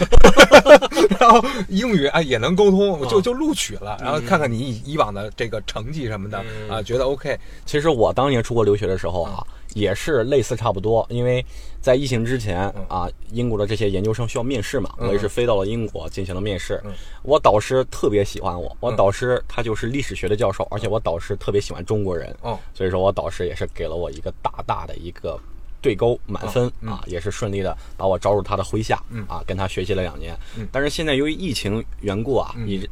然后英语啊也能沟通，就就录取了。然后看看你以以往的这个成绩什么的啊，觉得 OK。其实我当年出国留学的时候啊。也是类似差不多，因为在疫情之前啊，英国的这些研究生需要面试嘛，我也是飞到了英国进行了面试。我导师特别喜欢我，我导师他就是历史学的教授，而且我导师特别喜欢中国人，所以说我导师也是给了我一个大大的一个对勾满分啊，也是顺利的把我招入他的麾下啊，跟他学习了两年。但是现在由于疫情缘故啊，你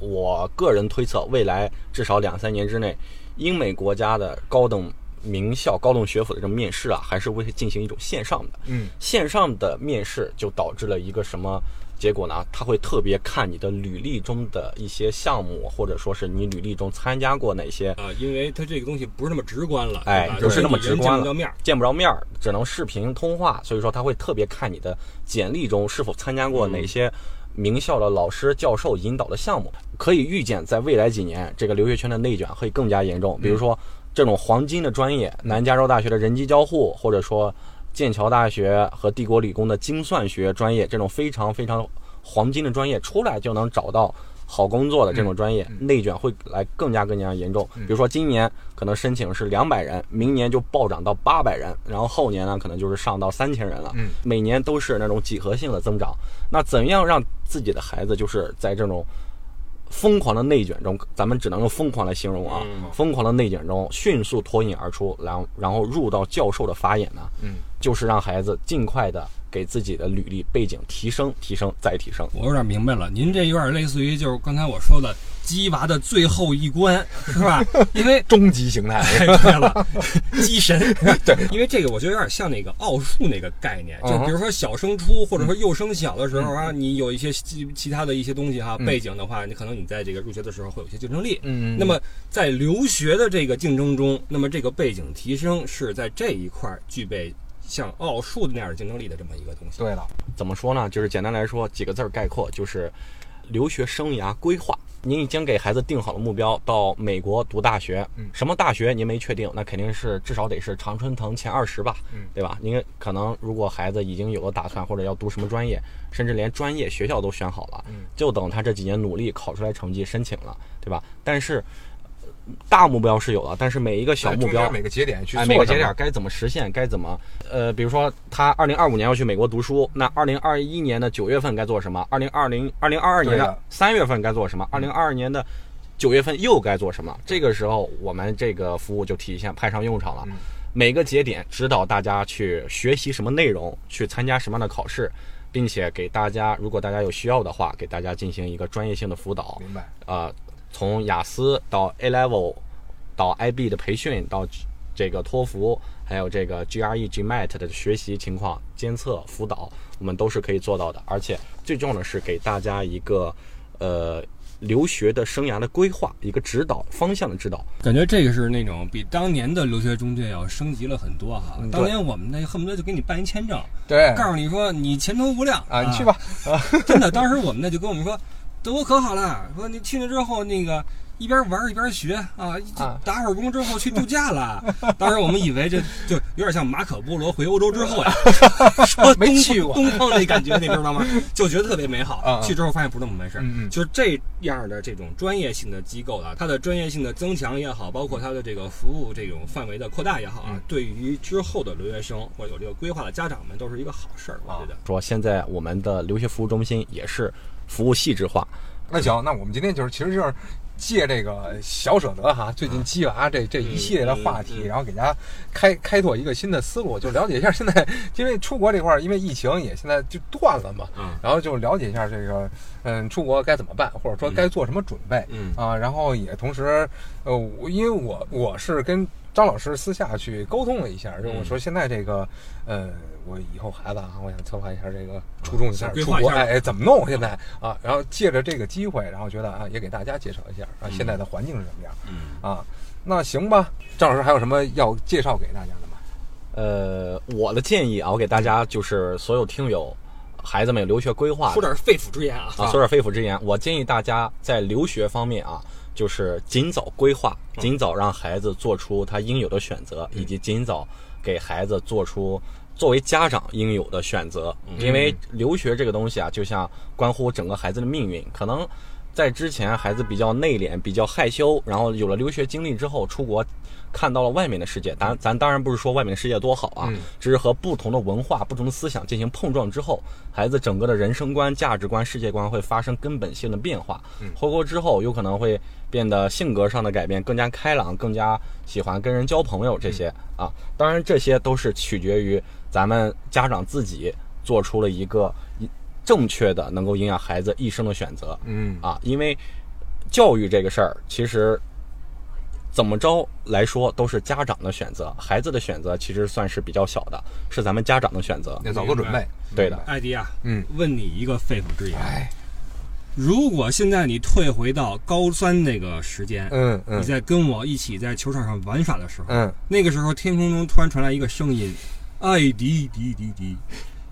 我个人推测，未来至少两三年之内，英美国家的高等。名校高等学府的这种面试啊，还是会进行一种线上的。嗯，线上的面试就导致了一个什么结果呢？他会特别看你的履历中的一些项目，或者说是你履历中参加过哪些。啊，因为他这个东西不是那么直观了，哎，不是那么直观了，见不着面，见不着面，只能视频通话。所以说他会特别看你的简历中是否参加过哪些名校的老师教授引导的项目。可以预见，在未来几年，这个留学圈的内卷会更加严重。比如说。这种黄金的专业，南加州大学的人机交互，或者说剑桥大学和帝国理工的精算学专业，这种非常非常黄金的专业，出来就能找到好工作的这种专业，内卷会来更加更加严重。比如说今年可能申请是两百人，明年就暴涨到八百人，然后后年呢可能就是上到三千人了。每年都是那种几何性的增长。那怎样让自己的孩子就是在这种疯狂的内卷中，咱们只能用疯狂来形容啊！疯狂的内卷中迅速脱颖而出，然后然后入到教授的法眼呢？嗯，就是让孩子尽快的给自己的履历背景提升、提升再提升。我有点明白了，您这有点类似于就是刚才我说的。鸡娃的最后一关 是吧？因为 终极形态 对了，鸡神对，因为这个我觉得有点像那个奥数那个概念，就比如说小升初或者说幼升小的时候啊，你有一些其其他的一些东西哈，背景的话，你可能你在这个入学的时候会有些竞争力。嗯，那么在留学的这个竞争中，那么这个背景提升是在这一块具备像奥数的那样的竞争力的这么一个东西。对了，怎么说呢？就是简单来说几个字儿概括，就是留学生涯规划。您已经给孩子定好了目标，到美国读大学，什么大学您没确定，那肯定是至少得是常春藤前二十吧，对吧？您可能如果孩子已经有了打算，或者要读什么专业，甚至连专业学校都选好了，就等他这几年努力考出来成绩申请了，对吧？但是。大目标是有的，但是每一个小目标，每个节点去，每个节点该怎么实现，该怎么，呃，比如说他二零二五年要去美国读书，那二零二一年的九月份该做什么？二零二零二零二二年的三月份该做什么？二零二二年的九月份又该做什么？这个时候我们这个服务就体现派上用场了。每个节点指导大家去学习什么内容，去参加什么样的考试，并且给大家，如果大家有需要的话，给大家进行一个专业性的辅导。明白？啊。从雅思到 A Level，到 IB 的培训，到这个托福，还有这个 GRE、GMAT 的学习情况监测辅导，我们都是可以做到的。而且最重要的是给大家一个呃留学的生涯的规划，一个指导方向的指导。感觉这个是那种比当年的留学中介要升级了很多哈。当年我们那恨不得就给你办一签证，对，告诉你说你前途无量啊，你去吧。真的，当时我们那就跟我们说。德国可好了，说你去那之后，那个一边玩一边学啊，打会儿工之后去度假了。当时我们以为这就有点像马可波罗回欧洲之后呀，说没去过东方那感觉，你知道吗？就觉得特别美好。去之后发现不是那么回事。就是这样的这种专业性的机构啊，它的专业性的增强也好，包括它的这个服务这种范围的扩大也好啊，对于之后的留学生或者有这个规划的家长们都是一个好事儿。我觉得说现在我们的留学服务中心也是。服务细致化，那行，那我们今天就是，其实就是借这个小舍得哈，最近鸡娃这这一系列的话题，然后给大家开开拓一个新的思路，就了解一下现在，因为出国这块儿，因为疫情也现在就断了嘛，嗯。然后就了解一下这个，嗯，出国该怎么办，或者说该做什么准备，嗯。啊，然后也同时，呃，因为我我是跟张老师私下去沟通了一下，就我说现在这个，呃，我以后孩子啊，我想策划一下这个初中一下出国，哎哎，怎么弄现在啊？然后借着这个机会，然后觉得啊，也给大家介绍一下啊，现在的环境是什么样嗯啊？那行吧，张老师还有什么要介绍给大家的吗？呃，我的建议啊，我给大家就是所有听友、孩子们有留学规划说点肺腑之言啊，啊，说点肺腑之言。我建议大家在留学方面啊，就是尽早规划，尽早让孩子做出他应有的选择，以及尽早给孩子做出作为家长应有的选择。因为留学这个东西啊，就像关乎整个孩子的命运，可能。在之前，孩子比较内敛，比较害羞，然后有了留学经历之后，出国看到了外面的世界。咱咱当然不是说外面的世界多好啊，只是和不同的文化、不同的思想进行碰撞之后，孩子整个的人生观、价值观、世界观会发生根本性的变化。回国之后，有可能会变得性格上的改变，更加开朗，更加喜欢跟人交朋友这些啊。当然，这些都是取决于咱们家长自己做出了一个一正确的能够影响孩子一生的选择。嗯。啊，因为教育这个事儿，其实怎么着来说都是家长的选择，孩子的选择其实算是比较小的，是咱们家长的选择。要早做准备。对的。艾迪啊，嗯，问你一个肺腑之言，哎，如果现在你退回到高三那个时间，嗯嗯。你在跟我一起在球场上玩耍的时候，嗯，那个时候天空中突然传来一个声音：“艾迪迪迪迪，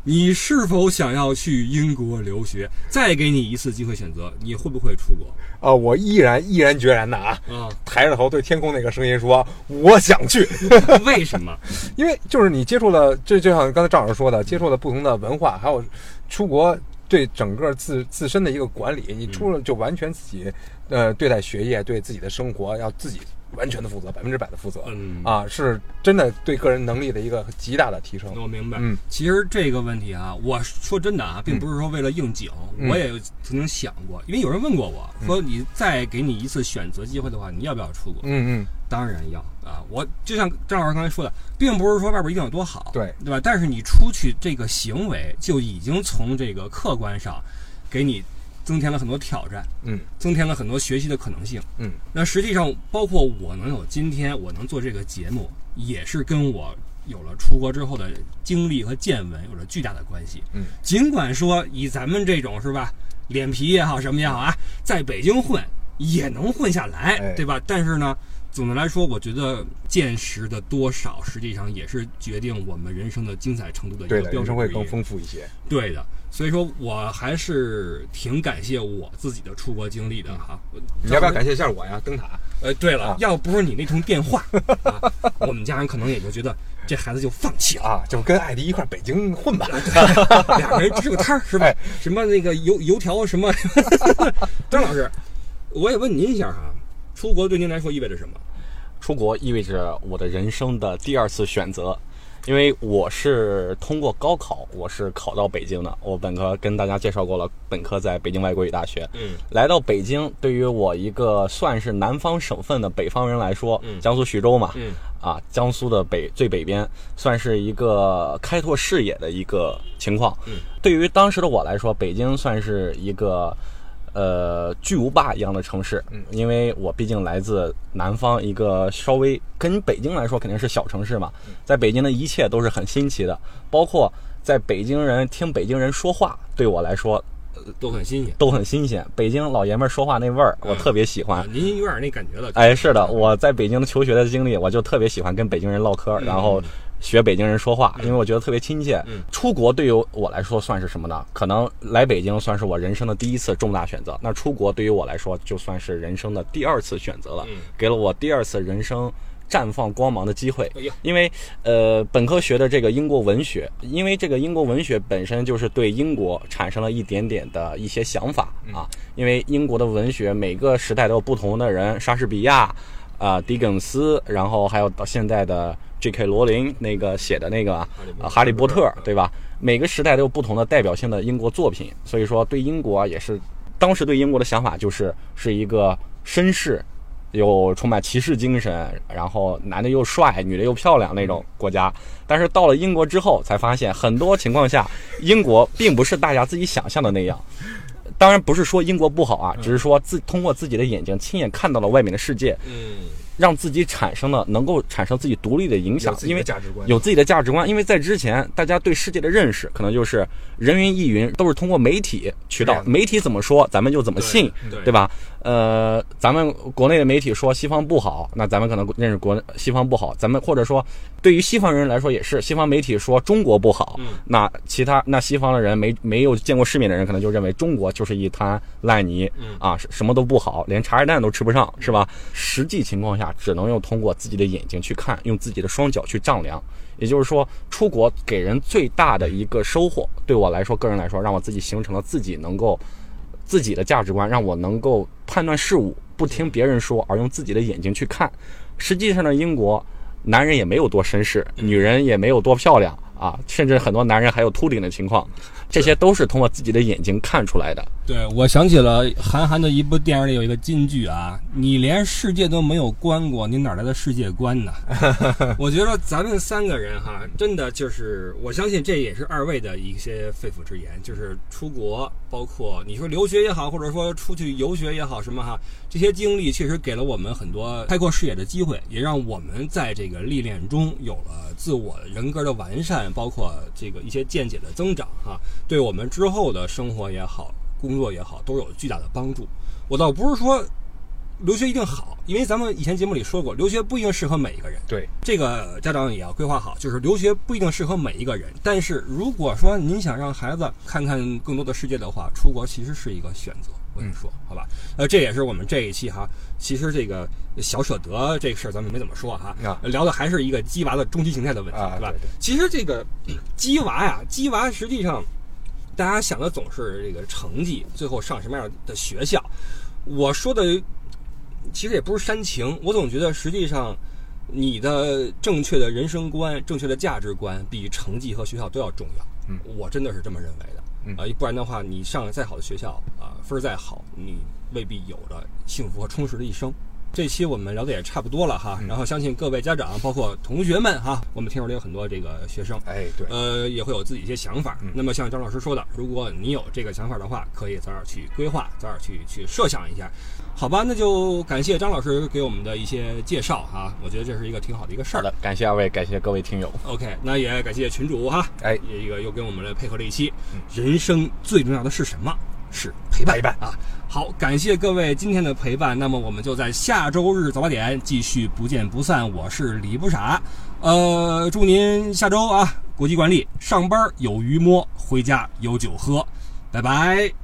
你是否想要去英国留学？再给你一次机会选择，你会不会出国啊，我毅然毅然决然的啊，？”啊，抬着头对天空那个声音说：“我想去。”为什么？因为就是你接触了，这就像刚才赵老师说的，接触了不同的文化，还有出国对整个自自身的一个管理，你出了就完全自己，呃，对待学业，对自己的生活要自己完全的负责，百分之百的负责，嗯啊，是真的对个人能力的一个极大的提升。我明白。嗯，其实这个问题啊，我说真的啊，并不是说为了应景，嗯我也曾经想过，因为有人问过我说，你再给你一次选择机会的话，你要不要出国？嗯嗯，当然要啊！我就像张老师刚才说的，并不是说外边一定有多好，对对吧？但是你出去这个行为就已经从这个客观上给你增添了很多挑战，嗯，增添了很多学习的可能性。嗯，那实际上，包括我能有今天，我能做这个节目，也是跟我有了出国之后的经历和见闻有着巨大的关系。嗯，尽管说以咱们这种是吧，脸皮也好，什么也好啊，在北京混也能混下来，哎对吧？但是呢，总的来说，我觉得见识的多少，实际上也是决定我们人生的精彩程度的一对的，个标人生会更。丰富一些。对的，所以说我还是挺感谢我自己的出国经历的哈。你要不要感谢一下我呀？灯塔，呃，对了，啊要不是你那通电话，啊、我们家人可能也就觉得这孩子就放弃了。啊，就跟艾迪一块儿北京混吧。俩人支个摊儿是吧哎？什么那个油油条什么？张老师，我也问您一下哈，出国对您来说意味着什么？出国意味着我的人生的第二次选择，因为我是通过高考，我是考到北京的。我本科跟大家介绍过了，本科在北京外国语大学。嗯，来到北京，对于我一个算是南方省份的北方人来说，嗯江苏徐州嘛，嗯啊，江苏的北最北边，算是一个开拓视野的一个情况。嗯，对于当时的我来说，北京算是一个。呃，巨无霸一样的城市，嗯因为我毕竟来自南方一个稍微跟北京来说肯定是小城市嘛，在北京的一切都是很新奇的，包括在北京人听北京人说话，对我来说都很新鲜。都很新鲜。北京老爷们儿说话那味儿，我嗯特别喜欢啊，。您有点那感觉了。哎，是的，我在北京的求学的经历，我就特别喜欢跟北京人唠嗑，然后学北京人说话，因为我觉得特别亲切。嗯出国对于我来说算是什么呢？可能来北京算是我人生的第一次重大选择，那出国对于我来说就算是人生的第二次选择了，嗯给了我第二次人生。绽放光芒的机会因为呃，本科学的这个英国文学，因为这个英国文学本身就是对英国产生了一点点的一些想法啊。因为英国的文学每个时代都有不同的人，莎士比亚，啊、狄更斯，然后还有到现在的 J.K. 罗琳那个写的那个啊《哈利波特》，对吧？每个时代都有不同的代表性的英国作品，所以说对英国也是当时对英国的想法就是是一个绅士，又充满骑士精神，然后男的又帅，女的又漂亮那种国家。但是到了英国之后，才发现很多情况下，英国并不是大家自己想象的那样。当然不是说英国不好啊，只是说自通过自己的眼睛亲眼看到了外面的世界，嗯，让自己产生了能够产生自己独立的影响因为价值观有自己的价值观。因为在之前，大家对世界的认识可能就是人云亦云，都是通过媒体渠道媒体怎么说，咱们就怎么信，对对吧？呃，咱们国内的媒体说西方不好，那咱们可能认识国西方不好，咱们或者说对于西方人来说也是，西方媒体说中国不好，嗯那其他那西方的人没没有见过世面的人，可能就认为中国就是一滩烂泥，嗯啊，什什么都不好，连茶叶蛋都吃不上，是吧？实际情况下，只能用通过自己的眼睛去看，用自己的双脚去丈量。也就是说，出国给人最大的一个收获，对我来说，个人来说，让我自己形成了自己能够自己的价值观，让我能够判断事物，不听别人说，而用自己的眼睛去看。实际上呢，英国男人也没有多绅士，女人也没有多漂亮啊，甚至很多男人还有秃顶的情况，这些都是通过自己的眼睛看出来的。对，我想起了韩寒的一部电影里有一个金句啊，你连世界都没有观过，你哪来的世界观呢？我觉得咱们三个人哈，真的就是，我相信这也是二位的一些肺腑之言，就是出国，包括你说留学也好，或者说出去游学也好，什么哈，这些经历确实给了我们很多开阔视野的机会，也让我们在这个历练中有了自我人格的完善，包括这个一些见解的增长哈，对我们之后的生活也好。工作也好，都有巨大的帮助。我倒不是说留学一定好，因为咱们以前节目里说过，留学不一定适合每一个人。对，这个家长也要规划好，就是留学不一定适合每一个人。但是如果说您想让孩子看看更多的世界的话，出国其实是一个选择。我跟你说，好吧？呃，这也是我们这一期哈，其实这个小舍得这个事儿咱们没怎么说哈，啊聊的还是一个鸡娃的终极形态的问题，对吧？啊对对其实这个 鸡娃呀，鸡娃实际上。大家想的总是这个成绩，最后上什么样的学校？我说的其实也不是煽情，我总觉得实际上你的正确的人生观、正确的价值观比成绩和学校都要重要。嗯，我真的是这么认为的。嗯啊，不然的话，你上再好的学校啊，分儿再好，你未必有着幸福和充实的一生。这期我们聊的也差不多了哈，然后相信各位家长，包括同学们哈，我们听友里有很多这个学生，哎，对，呃，也会有自己一些想法。那么像张老师说的，如果你有这个想法的话，可以早点去规划，早点去去设想一下，好吧？那就感谢张老师给我们的一些介绍哈，我觉得这是一个挺好的一个事儿。好的，感谢二位，感谢各位听友。OK，那也感谢群主哈，哎也一个又跟我们来配合了一期。人生最重要的是什么？是陪伴陪伴啊！好，感谢各位今天的陪伴。那么我们就在下周日早八点继续不见不散。我是李不傻，呃，祝您下周啊，国际惯例，上班有鱼摸，回家有酒喝，拜拜。